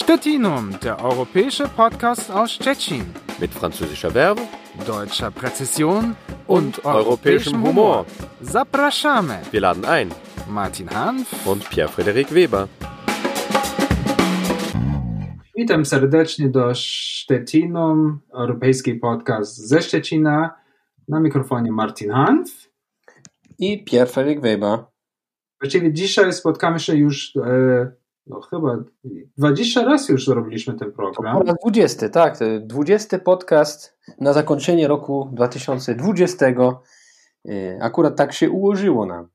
Stettinum, der europäische Podcast aus Stettin. Mit französischer Verbe, deutscher Präzision und, und europäischem Humor. Zapraszamy. Wir laden ein. Martin Hanf und Pierre-Frederik Weber. Witam serdecznie do Stettinum, europejski podcast ze Szczecina. Na mikrofonie Martin Hanf i Pierre-Frederik Weber. Właściwie dzisiaj spotkamy się już e, no chyba 20 razy już zrobiliśmy ten program. Po 20, tak. 20 podcast na zakończenie roku 2020. E, akurat tak się ułożyło nam.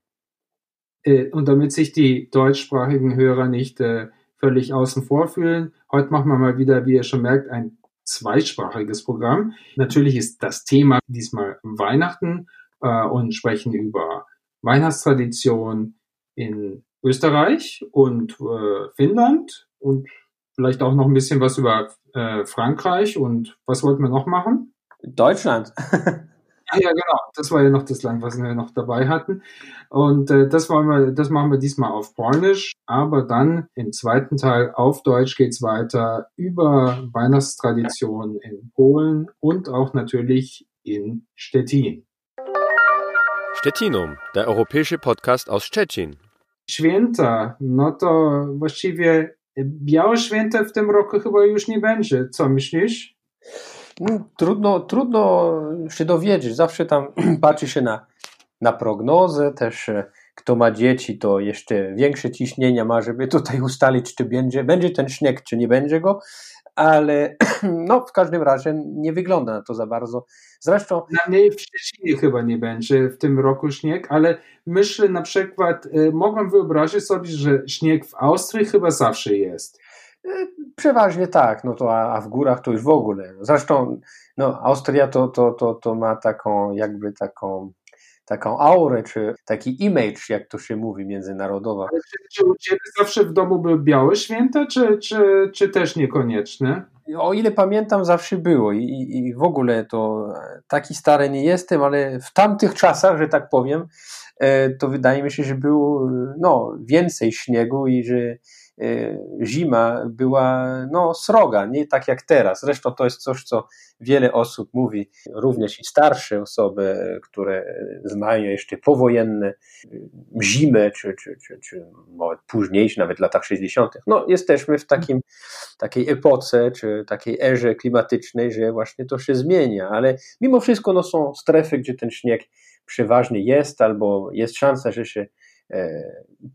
Und damit sich die deutschsprachigen Hörer nicht äh, völlig außen vor fühlen, heute machen wir mal wieder, wie ihr schon merkt, ein zweisprachiges Programm. Natürlich ist das Thema diesmal Weihnachten äh, und sprechen über Weihnachtstradition in Österreich und äh, Finnland und vielleicht auch noch ein bisschen was über äh, Frankreich und was wollten wir noch machen? Deutschland. ja, ja, genau. Das war ja noch das Land, was wir noch dabei hatten. Und äh, das wollen wir, das machen wir diesmal auf Polnisch, aber dann im zweiten Teil auf Deutsch geht's weiter über Weihnachtstraditionen in Polen und auch natürlich in Stettin. Stettinum, der europäische Podcast aus Stettin. Święta, no to właściwie białe święta w tym roku chyba już nie będzie. Co myślisz? No, trudno, trudno się dowiedzieć. Zawsze tam patrzy się na, na prognozę, też e, kto ma dzieci, to jeszcze większe ciśnienia ma, żeby tutaj ustalić, czy będzie, będzie ten śnieg, czy nie będzie go ale no, w każdym razie nie wygląda na to za bardzo. Zresztą. Na mnie w Szczecinie chyba nie będzie w tym roku śnieg, ale myślę na przykład, y, mogłem wyobrazić sobie, że śnieg w Austrii chyba zawsze jest. Y, przeważnie tak, no to a, a w górach to już w ogóle. Zresztą no, Austria to, to, to, to ma taką jakby taką taką aurę, czy taki image, jak to się mówi, międzynarodowa. Ale czy, czy u Ciebie zawsze w domu były białe święta, czy, czy, czy też niekonieczne? O ile pamiętam, zawsze było i, i w ogóle to taki stary nie jestem, ale w tamtych czasach, że tak powiem, e, to wydaje mi się, że było no, więcej śniegu i że zima była no, sroga, nie tak jak teraz. Zresztą to jest coś, co wiele osób mówi, również i starsze osoby, które znają jeszcze powojenne zimy, czy, czy, czy, czy późniejsze, nawet w latach 60. No, jesteśmy w takim, takiej epoce, czy takiej erze klimatycznej, że właśnie to się zmienia, ale mimo wszystko no, są strefy, gdzie ten śnieg przeważnie jest, albo jest szansa, że się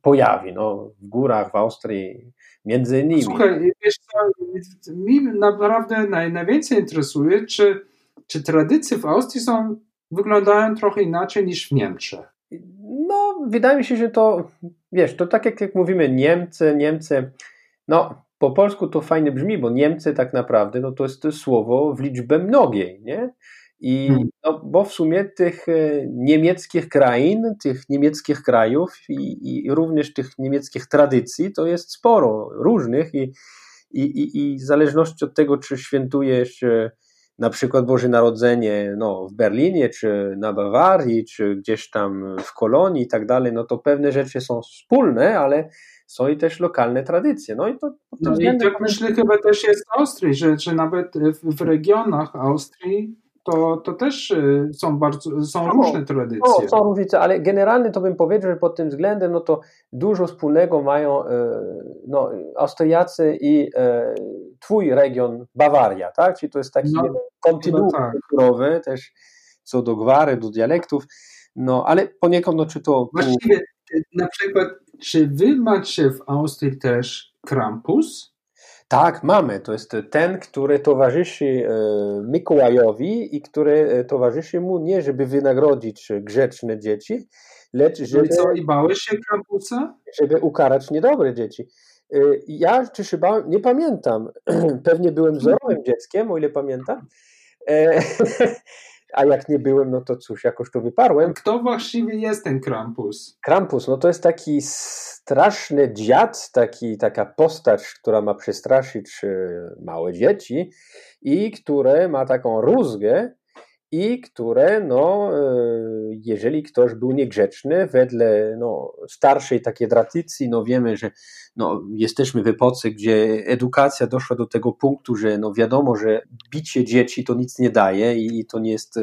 pojawi, no, w górach, w Austrii, między innymi. Słuchaj, wiesz co, mi naprawdę naj, najwięcej interesuje, czy, czy tradycje w Austrii są, wyglądają trochę inaczej niż w Niemczech. No, wydaje mi się, że to, wiesz, to tak jak, jak mówimy Niemcy, Niemcy, no, po polsku to fajnie brzmi, bo Niemcy tak naprawdę, no to jest to słowo w liczbę mnogiej, nie? I, hmm. no, bo w sumie tych e, niemieckich krain, tych niemieckich krajów i, i również tych niemieckich tradycji to jest sporo różnych i, i, i, i w zależności od tego, czy świętujesz na przykład Boże Narodzenie no, w Berlinie, czy na Bawarii, czy gdzieś tam w Kolonii i tak dalej, no to pewne rzeczy są wspólne, ale są i też lokalne tradycje. No i to no i tak myślę chyba też jest w Austrii, że, że nawet w, w regionach Austrii to, to też y, są bardzo są no, różne tradycje. No, są różnice, ale generalnie to bym powiedział, że pod tym względem no to dużo wspólnego mają y, no, Austriacy i e, twój region Bawaria, tak? Czyli to jest taki no, kontynuum no tak. kulturowy też co do gwary, do dialektów, no ale poniekąd, no czy to... Właściwie na przykład, czy wy macie w Austrii też Krampus? Tak, mamy. To jest ten, który towarzyszy e, Mikołajowi i który e, towarzyszy mu nie, żeby wynagrodzić grzeczne dzieci, lecz żeby... Co, i bałeś się Krampusa? Żeby ukarać niedobre dzieci. E, ja czy się bałem? Nie pamiętam. Pewnie byłem wzorowym dzieckiem, o ile pamiętam. a jak nie byłem, no to cóż, jakoś to wyparłem. Kto właściwie jest ten Krampus? Krampus, no to jest taki straszny dziad, taki, taka postać, która ma przestraszyć e, małe dzieci i które ma taką rózgę i które, no, jeżeli ktoś był niegrzeczny, wedle no, starszej takiej tradycji, no wiemy, że no, jesteśmy w epoce, gdzie edukacja doszła do tego punktu, że no, wiadomo, że bicie dzieci to nic nie daje i to nie jest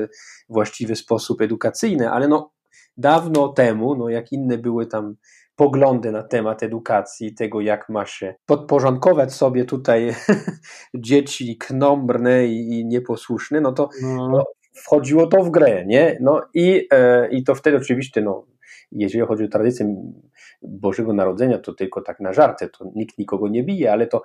właściwy sposób edukacyjny, ale no, dawno temu, no, jak inne były tam poglądy na temat edukacji, tego jak ma się podporządkować sobie tutaj dzieci knombrne i, nieposłuszne, no to no. No, wchodziło to w grę, nie? No i, e, i to wtedy oczywiście, no, jeżeli chodzi o tradycję Bożego Narodzenia, to tylko tak na żarty, to nikt nikogo nie bije, ale to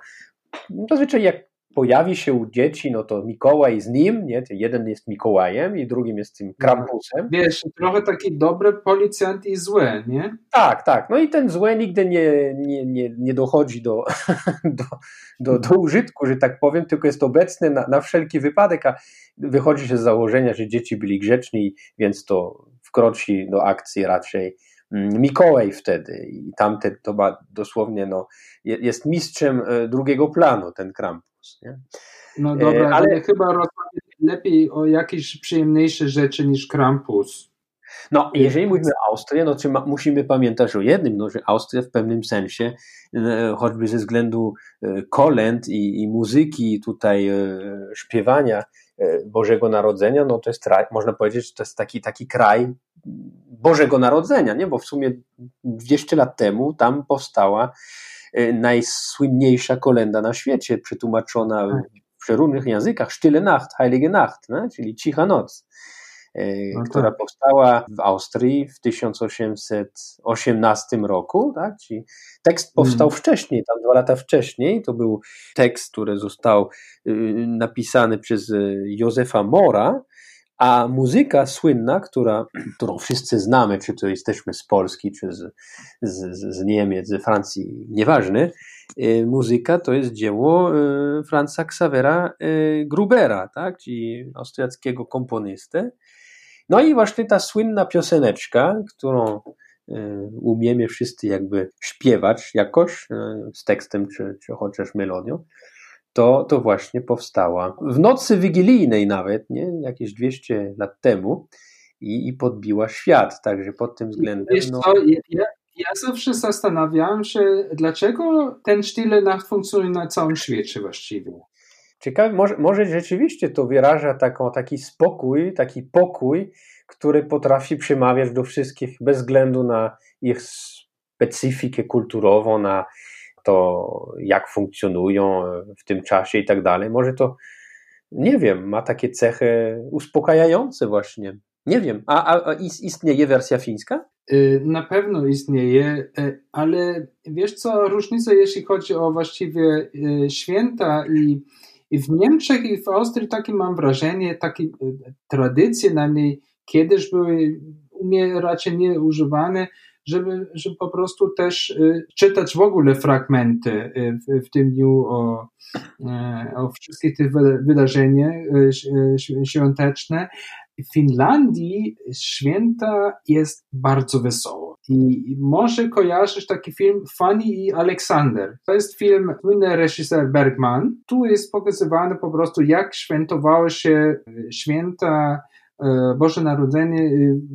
zazwyczaj jak pojawi się u dzieci, no to Mikołaj z nim, nie? Jeden jest Mikołajem i drugim jest tym Krampusem. Wiesz, trochę taki dobry policjant i zły, nie? Tak, tak. No i ten zły nigdy nie, nie, nie, nie dochodzi do, do, do, do użytku, że tak powiem, tylko jest obecny na, na wszelki wypadek, a wychodzi się z założenia, że dzieci byli grzeczni, więc to wkroczy do akcji raczej mm, Mikołaj wtedy i tamten to ma dosłownie, no, jest mistrzem e, drugiego planu, ten Krampus. Nie? No dobra, e, ale, ale chyba rozmawiać lepiej o jakieś przyjemniejsze rzeczy niż Krampus. No, jeżeli mówimy o Austrii, no musimy pamiętać o jednym, no, że Austria w pewnym sensie, e, choćby ze względu e, kolęd i, i muzyki, tutaj śpiewania Bożego Narodzenia, no to jest, można powiedzieć, że to jest taki, taki kraj Bożego Narodzenia, nie? bo w sumie 200 lat temu tam powstała najsłynniejsza kolenda na świecie, przetłumaczona w tak. przeróżnych językach, Stille Nacht, Heilige Nacht, czyli Cicha Noc, e, no która tak. powstała w Austrii w 1818 roku, tak? czyli tekst powstał hmm. wcześniej, tam dwa lata wcześniej, to był tekst, który został y, napisany przez y, Józefa Mora, a muzyka słynna, która, którą wszyscy znamy, czy to jesteśmy z Polski, czy z, z, z Niemiec, z Francji, nieważne, y, muzyka to jest dzieło y, Franza Xavera y, Grubera, tak? czyli austriackiego komponisty. No i właśnie ta słynna pioseneczka, którą umiemy wszyscy jakby śpiewać jakoś z tekstem, czy, czy chociaż melodią, to, to właśnie powstała w nocy wigilijnej nawet, nie? jakieś 200 lat temu i, i podbiła świat, także pod tym względem... Wiesz no... co, ja, ja zawsze zastanawiałem się, dlaczego ten Stille Nacht funkcjonuje na całym świecie właściwie. Ciekawe, może, może rzeczywiście to wyraża taką, taki spokój, taki pokój, który potrafi przemawiać do wszystkich bez względu na ich specyfikę kulturową, na to, jak funkcjonują w tym czasie i tak dalej. Może to, nie wiem, ma takie cechy uspokajające właśnie. Nie wiem, a, a istnieje wersja fińska? Y, na pewno istnieje, y, ale wiesz co, różnica jeśli chodzi o właściwie y, święta i, i w Niemczech i w Austrii takie mam wrażenie, takie tradycje najmniej kiedyś były u mnie raczej nie używane, żeby, żeby po prostu też y, czytać w ogóle fragmenty y, w, w tym dniu o, y, o wszystkich tych wydarzeniach świąteczne. W Finlandii święta jest bardzo wesoło. I może kojarzysz taki film Fanny i Aleksander. To jest film słynny reżyser Bergman. Tu jest pokazywane po prostu, jak świętowały się święta Boże Narodzenie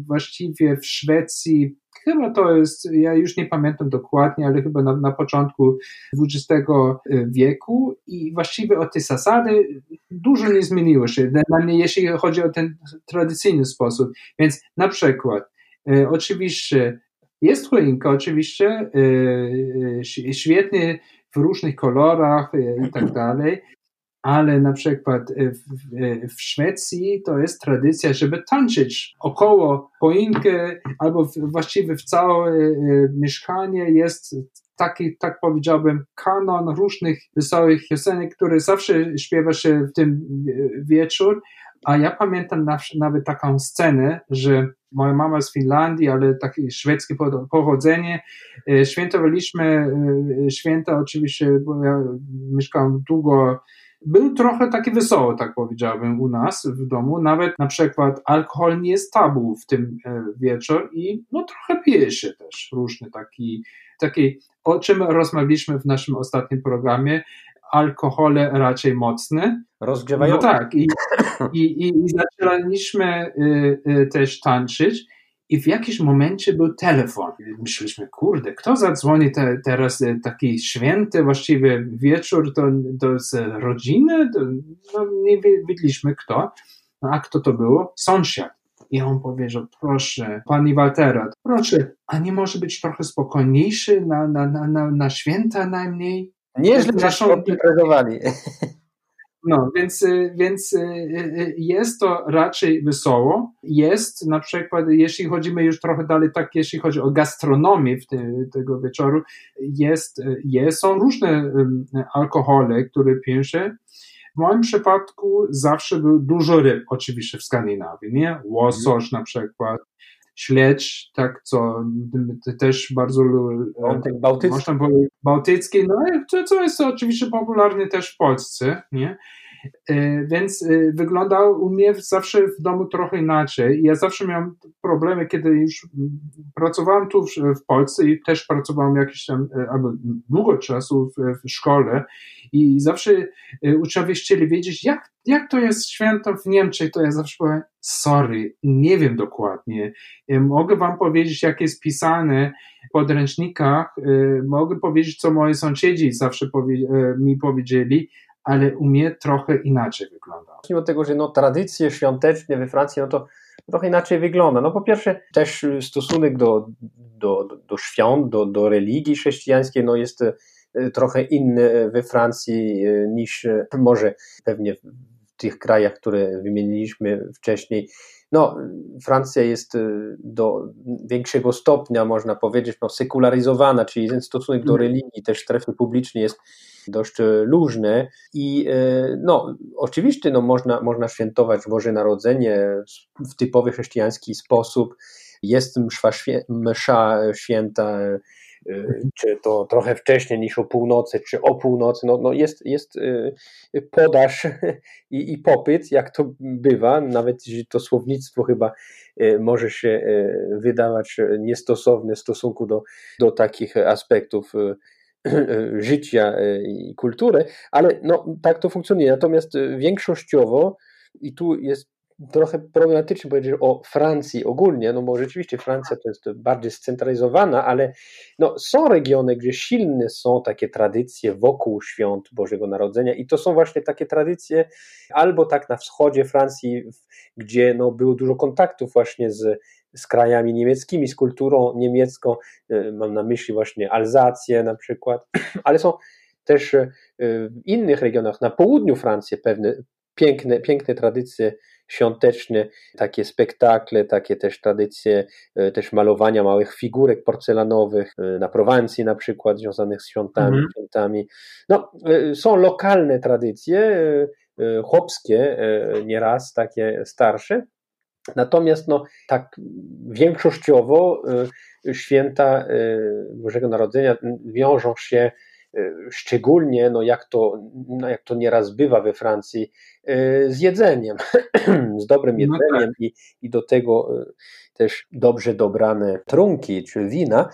właściwie w Szwecji Chyba to jest, ja już nie pamiętam dokładnie, ale chyba na, na początku XX wieku i właściwie o te zasady dużo nie zmieniło się dla mnie, jeśli chodzi o ten tradycyjny sposób. Więc na przykład, e, oczywiście jest choinka, oczywiście, e, e, świetnie w różnych kolorach e, i tak dalej, ale na przykład w, w, Szwecji to jest tradycja, żeby tańczyć około choinki albo właściwie w całe e, mieszkanie jest taki, tak powiedziałbym, kanon różnych wesołych piosenek, które zawsze śpiewa się w tym wieczór, a ja pamiętam nawet taką scenę, że moja mama z Finlandii, ale takie szwedzkie pochodzenie, świętowaliśmy święta oczywiście, bo ja mieszkałem długo był trochę taki wesoły, tak powiedziałbym, u nas w domu. Nawet na przykład alkohol nie jest tabu w tym e, wieczór i no trochę pije się też różny taki, taki o czym rozmawialiśmy w naszym ostatnim programie, alkohole raczej mocne. Rozgrzewające. No tak, i, i, i, i zaczęliśmy y, y, też tańczyć. I w jakimś momencie był telefon. Myśleliśmy, kurde, kto zadzwoni te, teraz y, taki święty właściwie wieczór, to, to z rodziny? To, no, nie wiedzieliśmy kto. No, a kto to było? Sąsiad. I on powiedział, proszę, pani Waltera, proszę, a nie może być trochę spokojniejszy na, na, na, na, na święta najmniej? Nieźle naszą imprezowali. No, więc, y, więc y, y, jest to raczej wesoło. Jest na przykład, jeśli chodzimy już trochę dalej, tak jeśli chodzi o gastronomię w te, tego wieczoru, jest, jest, są różne alkohole, które się. W moim przypadku zawsze był dużo ryb, oczywiście w Skandynawii, nie? Łosoś na przykład, śledź, tak, co też bardzo Wątek bałtycki. Można powiedzieć bałtycki, no co, co jest oczywiście popularne też w Polsce, nie? E, więc e, wyglądał u mnie zawsze w domu trochę inaczej. Ja zawsze miałem problemy, kiedy już pracowałem tu w, Polsce i też pracowałem jakiś tam, e, albo długo czasu w, w szkole i zawsze uczniowie chcieli wiedzieć, jak, jak to jest święto w Niemczech, to ja zawsze powiem, sorry, nie wiem dokładnie. Mogę wam powiedzieć, jak jest pisane w podręcznikach, mogę powiedzieć, co moi sąsiedzi zawsze powie, mi powiedzieli, ale u mnie trochę inaczej wygląda. Mimo tego, że no, tradycje świąteczne we Francji, no to trochę inaczej wygląda. No po pierwsze też stosunek do, do, do świąt, do, do religii chrześcijańskiej no jest e, trochę inny we Francji e, niż e, może pewnie w tych krajach, które wymieniliśmy wcześniej. No, Francja jest do większego stopnia, można powiedzieć, no, sekularyzowana, czyli ten stosunek do mhm. religii, też strefy publicznej jest dość e, luźne i e, no, oczywiście no, można, można świętować Boże Narodzenie w typowy chrześcijański sposób. Jest msza, msza święta e, czy to trochę wcześniej niż o północy, czy o północy, no, no jest, jest podaż i, i popyt, jak to bywa, nawet jeśli to słownictwo chyba może się wydawać niestosowne w stosunku do, do takich aspektów życia e, i kultury, ale no, tak to funkcjonuje. Natomiast e, większościowo, i tu jest trochę problematycznie powiedzieć o Francji ogólnie, no bo rzeczywiście Francja to jest bardziej scentralizowana, ale no, są regiony, gdzie silne są takie tradycje wokół świąt Bożego Narodzenia i to są właśnie takie tradycje albo tak na wschodzie Francji, gdzie no, było dużo kontaktów właśnie z z krajami niemieckimi, z kulturą niemiecką, e, mam na myśli właśnie Alzację na przykład, ale są też e, w innych regionach, na południu Francji pewne piękne, piękne tradycje świąteczne, takie spektakle, takie też tradycje e, też malowania małych figurek porcelanowych, na Prowansji na przykład, związanych z świątami, mhm. świętami. No, są lokalne tradycje, chłopskie nieraz, takie starsze, Natomiast no, tak większościowo y, święta y, Bożego Narodzenia wiążą się y, szczególnie, no jak, to, no jak to nieraz bywa we Francji, z jedzeniem, z dobrym no jedzeniem tak. i, i do tego też dobrze dobrane trunki czy wina.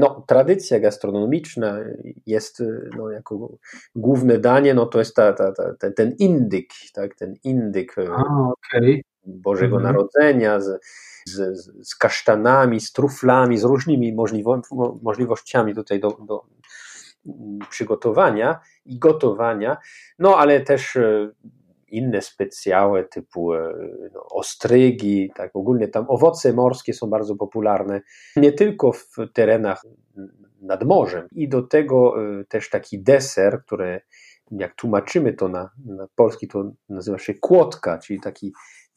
No, tradycja gastronomiczna jest no, jako główne danie, no to jest ta, ta, ta, ten, ten indyk, tak, ten indyk. A, okay. Bożego mhm. Narodzenia, z, z, z kasztanami, z truflami, z różnymi możliwo, możliwościami tutaj do, do przygotowania i gotowania, no ale też e, inne specjałe typu e, no, ostrygi, tak ogólnie tam owoce morskie są bardzo popularne, nie tylko w terenach nad morzem. I do tego e, też taki deser, który jak tłumaczymy to na, na polski, to nazywa się kłotka, czyli taki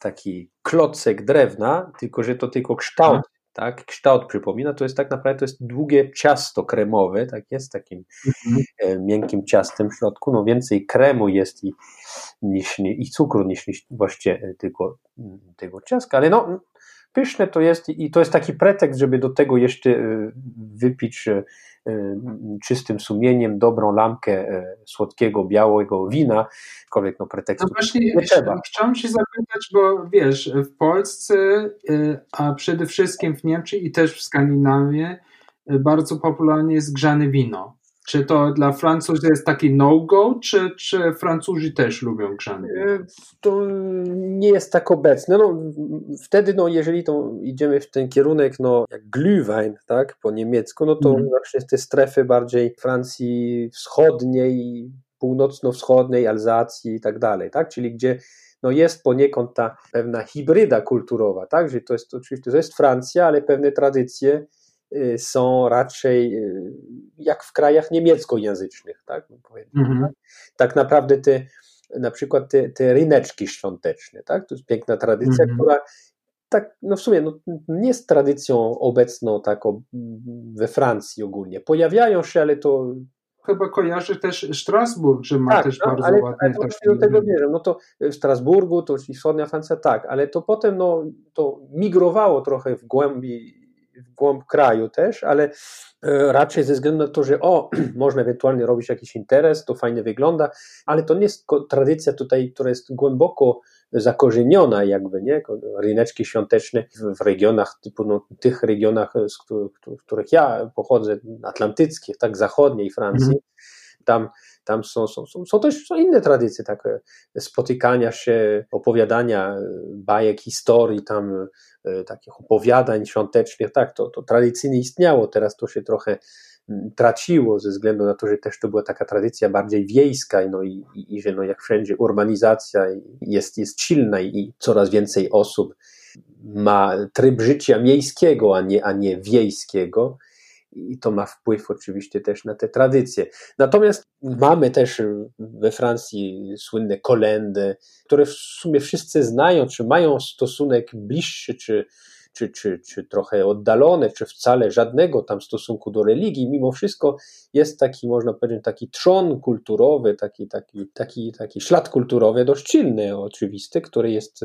taki klocek drewna, tylko że to tylko kształt, tak, kształt przypomina, to jest tak naprawdę to jest długie ciasto kremowe, tak jest, takim mhm. e, miękkim ciastem w środku, no więcej kremu jest i, niż, i cukru niż, niż właściwie e, tylko mm, tego ciastka, ale no pyszne to jest i to jest taki pretekst, żeby do tego jeszcze e, wypić czystym sumieniem dobrą lamkę y, słodkiego, białego wina, aczkolwiek no pretekstu no właśnie, nie trzeba. Chciałem się zapytać, bo wiesz, w Polsce, y, a przede wszystkim w Niemczech i też w Skandynawii bardzo popularne jest grzane wino. Czy to dla Francuzów jest taki no-go, czy, czy Francuzi też lubią grzane wino? To nie jest tak obecne. No, wtedy, no, jeżeli to idziemy w ten kierunek, no, jak Glühwein, tak, po niemiecku, no to mm. właśnie te strefy bardziej Francji wschodniej, północno-wschodniej, Alzacji i tak dalej, tak, czyli gdzie no jest poniekąd ta pewna hybryda kulturowa, tak, że to jest oczywiście, to jest Francja, ale pewne tradycje są raczej y, jak w krajach niemieckojęzycznych, tak, mhm. tak naprawdę te, na przykład te, te ryneczki świąteczne, tak, to jest piękna tradycja, mhm. która tak, no w sumie no, nie jest tradycją obecną taką we Francji ogólnie. Pojawiają się, ale to chyba kojarzy też Strasburg, że ma tak, też no, bardzo ale, ładne ale to do tego wierzę. No to w Strasburgu, to wschodnia Francja tak, ale to potem no, to migrowało trochę w głębi w głąb kraju też, ale e, raczej ze względu na to, że o, można ewentualnie robić jakiś interes, to fajnie wygląda, ale to nie jest tradycja tutaj, która jest głęboko zakorzeniona jakby, nie? Ryneczki świąteczne w, w regionach, typu no, tych regionach, z których, których ja pochodzę, atlantyckich, tak, zachodniej Francji, mm. tam tam są, są, są, są też są inne tradycje, takie spotykania się, opowiadania bajek, historii, tam e, takich opowiadań świątecznych, tak, to, to tradycyjnie istniało, teraz to się trochę traciło ze względu na to, że też to była taka tradycja bardziej wiejska no i, i, i że no jak wszędzie urbanizacja jest, jest silna i coraz więcej osób ma tryb życia miejskiego, a nie, a nie wiejskiego i to ma wpływ oczywiście też na te tradycje. Natomiast mamy też we Francji słynne kolendy, które w sumie wszyscy znają, czy mają stosunek bliższy, czy czy, czy, czy trochę oddalone, czy wcale żadnego tam stosunku do religii, mimo wszystko jest taki, można powiedzieć, taki trzon kulturowy, taki, taki, taki, taki ślad kulturowy dość silny, oczywisty, który jest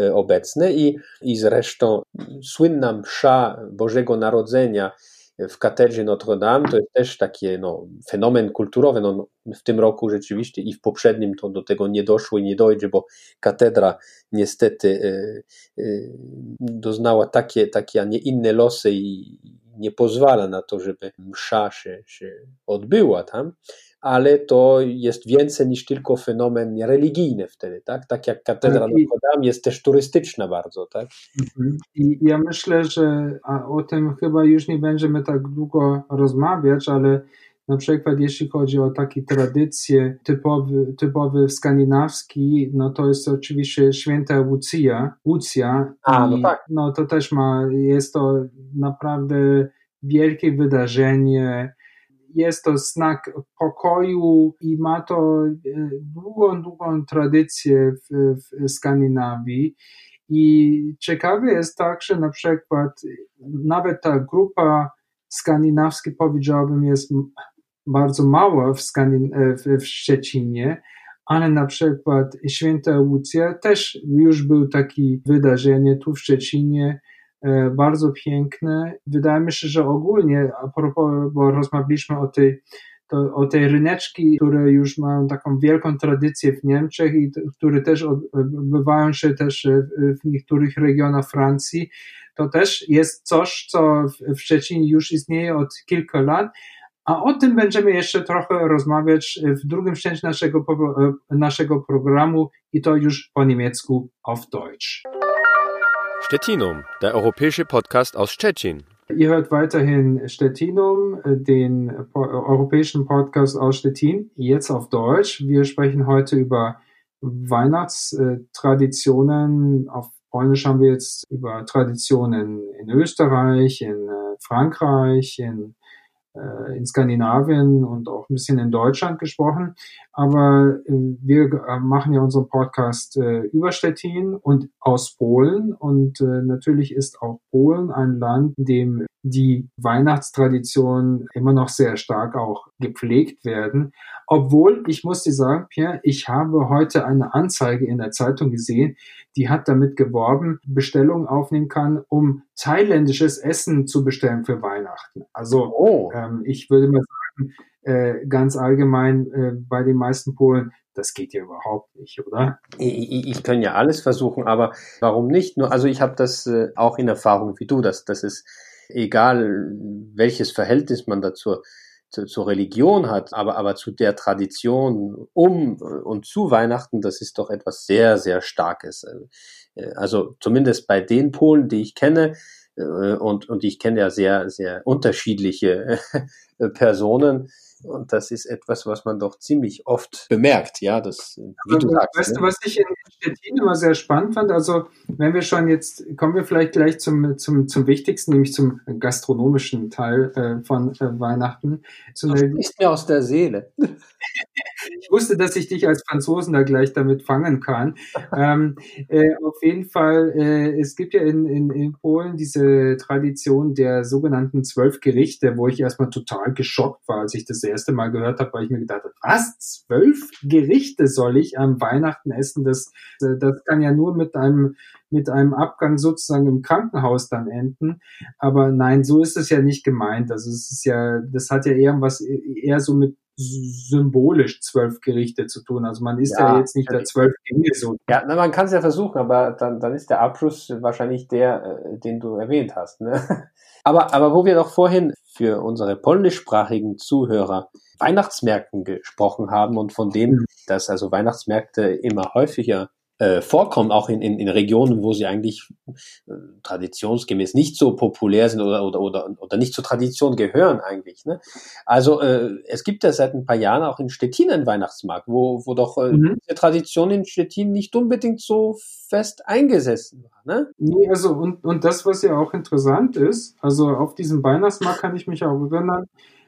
e, obecny i, i zresztą słynna msza Bożego Narodzenia w katedrze Notre Dame to jest też taki no, fenomen kulturowy. No, w tym roku rzeczywiście i w poprzednim to do tego nie doszło i nie dojdzie, bo katedra niestety y, y, doznała takie, takie, a nie inne losy i nie pozwala na to, żeby msza się, się odbyła tam ale to jest więcej niż tylko fenomen religijny wtedy, tak? Tak jak katedra tak, Notre Dame jest też turystyczna bardzo, tak? Mhm. I ja myślę, że o tym chyba już nie będziemy tak długo rozmawiać, ale na przykład jeśli chodzi o takie tradycje typowy, typowy skandynawski, no to jest oczywiście święta Łucja, Łucja A, no tak. no to też ma, jest to naprawdę wielkie wydarzenie, jest to znak pokoju i ma to e, długą, długą tradycję w, w Skandynawii. I ciekawe jest także na przykład, nawet ta grupa skandynawska, powiedziałbym, jest bardzo mała w, Skandyn- e, w, Szczecinie, ale na przykład Święta Łucja też już był taki wydarzenie tu w Szczecinie, bardzo piękne. Wydaje mi się, że ogólnie, a propos, bo rozmawialiśmy o tej, to, o tej ryneczki, które już mają taką wielką tradycję w Niemczech i które też odbywają się też w niektórych regionach Francji, to też jest coś, co w Szczecinie już istnieje od kilku lat, a o tym będziemy jeszcze trochę rozmawiać w drugim części naszego, naszego programu i to już po niemiecku auf Deutsch. Stettinum, der europäische Podcast aus Stettin. Ihr hört weiterhin Stettinum, den europäischen Podcast aus Stettin, jetzt auf Deutsch. Wir sprechen heute über Weihnachtstraditionen. Auf Polnisch haben wir jetzt über Traditionen in Österreich, in äh, Frankreich, in äh, in Skandinavien und auch ein bisschen in Deutschland gesprochen. Aber äh, wir äh, machen ja unseren Podcast über Stettin und aus Polen. Und natürlich ist auch Polen ein Land, in dem die Weihnachtstraditionen immer noch sehr stark auch gepflegt werden. Obwohl, ich muss dir sagen, Pierre, ich habe heute eine Anzeige in der Zeitung gesehen, die hat damit geworben, Bestellungen aufnehmen kann, um thailändisches Essen zu bestellen für Weihnachten. Also oh. ähm, ich würde mal sagen, äh, ganz allgemein äh, bei den meisten Polen, das geht ja überhaupt nicht, oder? Ich, ich kann ja alles versuchen, aber warum nicht? Nur, also ich habe das äh, auch in Erfahrung wie du, dass das ist egal, welches Verhältnis man dazu zur Religion hat, aber, aber zu der Tradition um und zu Weihnachten, das ist doch etwas sehr, sehr Starkes. Also zumindest bei den Polen, die ich kenne, und, und ich kenne ja sehr, sehr unterschiedliche Personen, und das ist etwas, was man doch ziemlich oft bemerkt, ja, das, wie du sagst. Weißt ne? du, was ich in Stettin immer sehr spannend fand? Also, wenn wir schon jetzt, kommen wir vielleicht gleich zum, zum, zum Wichtigsten, nämlich zum gastronomischen Teil äh, von äh, Weihnachten. So das ist mir aus der Seele. ich wusste, dass ich dich als Franzosen da gleich damit fangen kann. ähm, äh, auf jeden Fall, äh, es gibt ja in, in, in Polen diese Tradition der sogenannten zwölf Gerichte, wo ich erstmal total geschockt war, als ich das erste Mal gehört habe, weil ich mir gedacht habe, was, zwölf Gerichte soll ich am Weihnachten essen? Das, äh, das kann ja nur mit einem mit einem Abgang sozusagen im Krankenhaus dann enden. Aber nein, so ist es ja nicht gemeint. Also es ist ja, das hat ja eher was eher so mit symbolisch zwölf Gerichte zu tun. Also man ist ja, ja jetzt nicht der zwölf Gänge so. Ja, na, man kann es ja versuchen, aber dann, dann ist der Abschluss wahrscheinlich der, äh, den du erwähnt hast. Ne? Aber, aber wo wir doch vorhin für unsere polnischsprachigen Zuhörer Weihnachtsmärkten gesprochen haben und von dem, mhm. dass also Weihnachtsmärkte immer häufiger äh, vorkommen, auch in, in, in Regionen, wo sie eigentlich äh, traditionsgemäß nicht so populär sind oder, oder, oder, oder nicht zur Tradition gehören eigentlich. Ne? Also äh, es gibt ja seit ein paar Jahren auch in Stettin einen Weihnachtsmarkt, wo, wo doch äh, mhm. die Tradition in Stettin nicht unbedingt so fest eingesessen war. Ne? Nee, also und, und das, was ja auch interessant ist, also auf diesem Weihnachtsmarkt kann ich mich auch erinnern,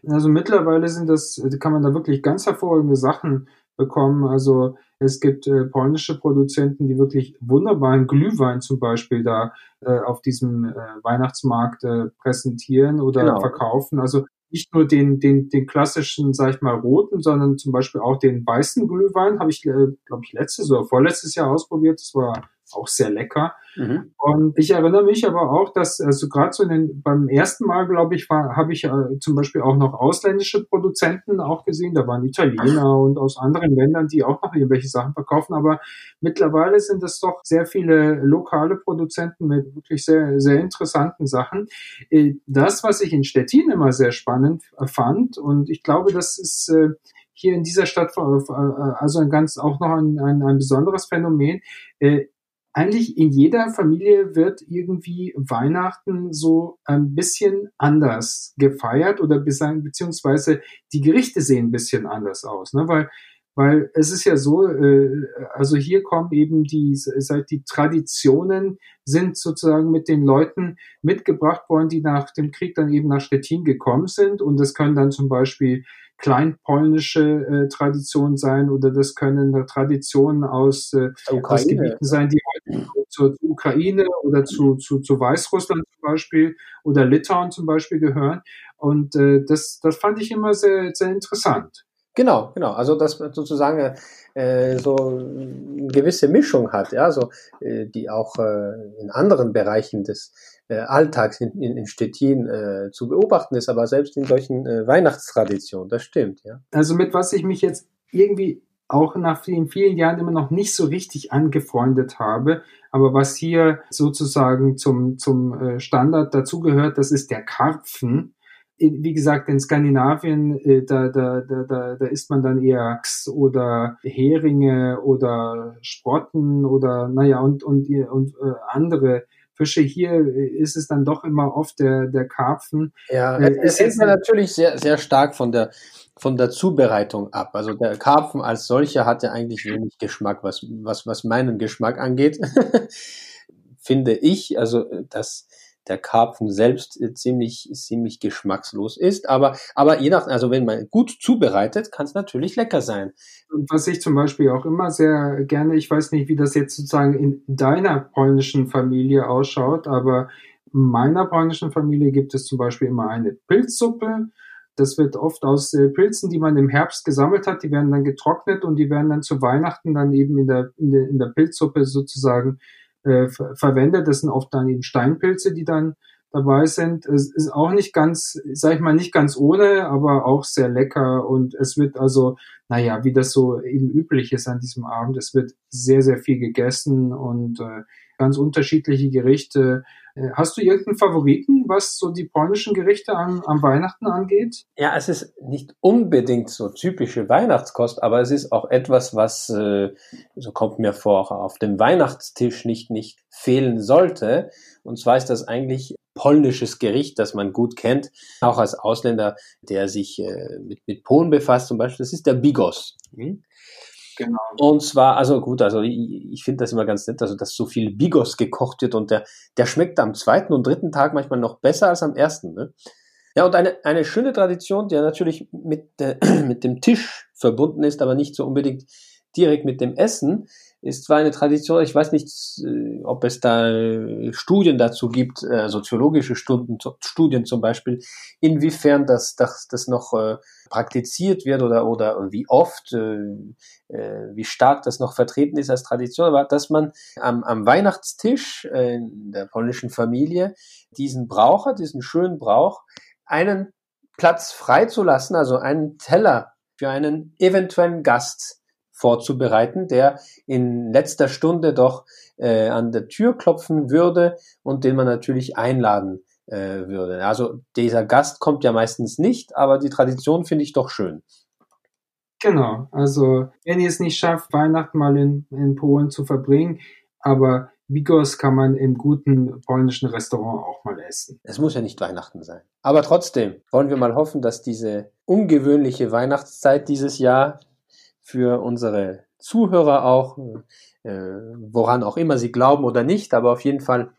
also mittlerweile sind das, kann man da wirklich ganz hervorragende Sachen bekommen. Also es gibt äh, polnische Produzenten, die wirklich wunderbaren Glühwein zum Beispiel da äh, auf diesem äh, Weihnachtsmarkt äh, präsentieren oder genau. verkaufen. Also nicht nur den, den, den klassischen, sag ich mal, roten, sondern zum Beispiel auch den weißen Glühwein habe ich, äh, glaube ich, letztes oder vorletztes Jahr ausprobiert. Das war auch sehr lecker. Mhm. Und ich erinnere mich aber auch, dass also gerade so in den, beim ersten Mal, glaube ich, war, habe ich äh, zum Beispiel auch noch ausländische Produzenten auch gesehen. Da waren Italiener und aus anderen Ländern, die auch noch irgendwelche Sachen verkaufen. Aber mittlerweile sind es doch sehr viele lokale Produzenten mit wirklich sehr, sehr interessanten Sachen. Äh, das, was ich in Stettin immer sehr spannend fand, und ich glaube, das ist äh, hier in dieser Stadt äh, also ein ganz auch noch ein, ein, ein besonderes Phänomen eigentlich in jeder Familie wird irgendwie Weihnachten so ein bisschen anders gefeiert oder beziehungsweise die Gerichte sehen ein bisschen anders aus, ne? weil weil es ist ja so, äh, also hier kommen eben die, seit die Traditionen sind sozusagen mit den Leuten mitgebracht worden, die nach dem Krieg dann eben nach Stettin gekommen sind und das können dann zum Beispiel kleinpolnische äh, Traditionen sein oder das können Traditionen aus, äh, aus Gebieten sein, die zur, zur Ukraine oder zu, zu, zu Weißrussland zum Beispiel oder Litauen zum Beispiel gehören. Und äh, das, das fand ich immer sehr, sehr interessant. Genau, genau. Also dass man sozusagen äh, so eine gewisse Mischung hat, ja, so äh, die auch äh, in anderen Bereichen des äh, Alltags in, in, in Stettin äh, zu beobachten ist, aber selbst in solchen äh, Weihnachtstraditionen, das stimmt, ja. Also mit was ich mich jetzt irgendwie auch nach vielen, vielen Jahren immer noch nicht so richtig angefreundet habe, aber was hier sozusagen zum, zum äh, Standard dazugehört, das ist der Karpfen. Wie gesagt, in Skandinavien, äh, da, da, da, da, da isst man dann eher Lachs oder Heringe oder Sprotten oder naja und, und, und äh, andere Fische. Hier ist es dann doch immer oft der, der Karpfen. Ja, äh, es ja natürlich sehr, sehr stark von der, von der Zubereitung ab. Also der Karpfen als solcher hat ja eigentlich wenig Geschmack, was, was, was meinen Geschmack angeht. Finde ich, also dass der Karpfen selbst äh, ziemlich, ziemlich geschmackslos ist. Aber, aber je nach, also wenn man gut zubereitet, kann es natürlich lecker sein. Und was ich zum Beispiel auch immer sehr gerne, ich weiß nicht, wie das jetzt sozusagen in deiner polnischen Familie ausschaut, aber in meiner polnischen Familie gibt es zum Beispiel immer eine Pilzsuppe. Das wird oft aus äh, Pilzen, die man im Herbst gesammelt hat, die werden dann getrocknet und die werden dann zu Weihnachten dann eben in der, in der, in der Pilzsuppe sozusagen äh, verwendet. Das sind oft dann eben Steinpilze, die dann dabei sind. Es ist auch nicht ganz, sag ich mal, nicht ganz ohne, aber auch sehr lecker und es wird also, naja, wie das so eben üblich ist an diesem Abend, es wird sehr, sehr viel gegessen und äh, ganz unterschiedliche Gerichte. Äh, hast du irgendeinen Favoriten, was so die polnischen Gerichte an, am Weihnachten angeht? Ja, es ist nicht unbedingt so typische Weihnachtskost, aber es ist auch etwas, was, äh, so kommt mir vor, auf dem Weihnachtstisch nicht, nicht fehlen sollte. Und zwar ist das eigentlich polnisches Gericht, das man gut kennt, auch als Ausländer, der sich äh, mit, mit Polen befasst zum Beispiel. Das ist der Bigos. Hm? Genau. Und zwar, also gut, also ich, ich finde das immer ganz nett, also dass so viel Bigos gekocht wird und der, der schmeckt am zweiten und dritten Tag manchmal noch besser als am ersten. Ne? Ja, und eine, eine schöne Tradition, die ja natürlich mit, äh, mit dem Tisch verbunden ist, aber nicht so unbedingt direkt mit dem Essen, ist zwar eine Tradition, ich weiß nicht, äh, ob es da äh, Studien dazu gibt, äh, soziologische Stunden, Studien zum Beispiel, inwiefern das, das, das noch äh, praktiziert wird oder, oder wie oft, äh, wie stark das noch vertreten ist als Tradition, aber dass man am, am Weihnachtstisch in der polnischen Familie diesen Brauch hat, diesen schönen Brauch, einen Platz freizulassen, also einen Teller für einen eventuellen Gast vorzubereiten, der in letzter Stunde doch äh, an der Tür klopfen würde und den man natürlich einladen äh, würde. Also dieser Gast kommt ja meistens nicht, aber die Tradition finde ich doch schön. Genau, also wenn ihr es nicht schafft, Weihnachten mal in, in Polen zu verbringen, aber Bigos kann man im guten polnischen Restaurant auch mal essen. Es muss ja nicht Weihnachten sein. Aber trotzdem wollen wir mal hoffen, dass diese ungewöhnliche Weihnachtszeit dieses Jahr für unsere Zuhörer auch, äh, woran auch immer sie glauben oder nicht, aber auf jeden Fall,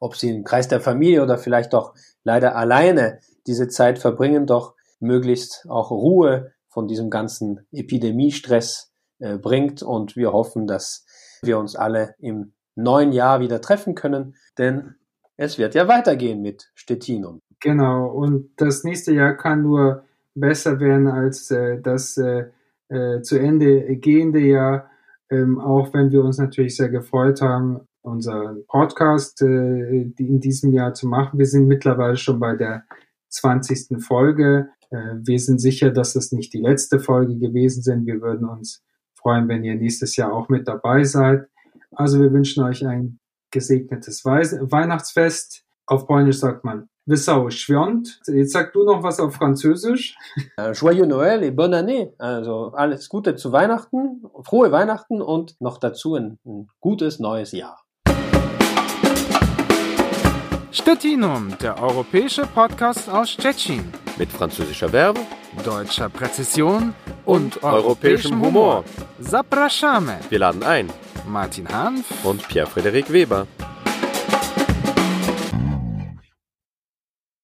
ob sie im Kreis der Familie oder vielleicht doch leider alleine diese Zeit verbringen, doch möglichst auch Ruhe von diesem ganzen Epidemiestress äh, bringt und wir hoffen, dass wir uns alle im neuen Jahr wieder treffen können, denn es wird ja weitergehen mit Stettinum. Genau, und das nächste Jahr kann nur besser werden als äh, das äh, äh, zu Ende gehende Jahr, ähm, auch wenn wir uns natürlich sehr gefreut haben, unseren Podcast äh, in diesem Jahr zu machen. Wir sind mittlerweile schon bei der 20. Folge. Äh, wir sind sicher, dass es nicht die letzte Folge gewesen sind. Wir würden uns freuen, wenn ihr nächstes Jahr auch mit dabei seid. Also wir wünschen euch ein gesegnetes Weihnachtsfest. Auf Polnisch sagt man Wesoły Świąt. Jetzt sag du noch was auf Französisch. Äh, Joyeux Noël et bonne année. Also alles Gute zu Weihnachten, frohe Weihnachten und noch dazu ein, ein gutes neues Jahr. Stettinum, der europäische Podcast aus Tschechien. Mit französischer Verbe, deutscher Präzision und, und europäischem Humor. Zapraszamy. Wir laden ein. Martin Hanf und Pierre-Frederik Weber.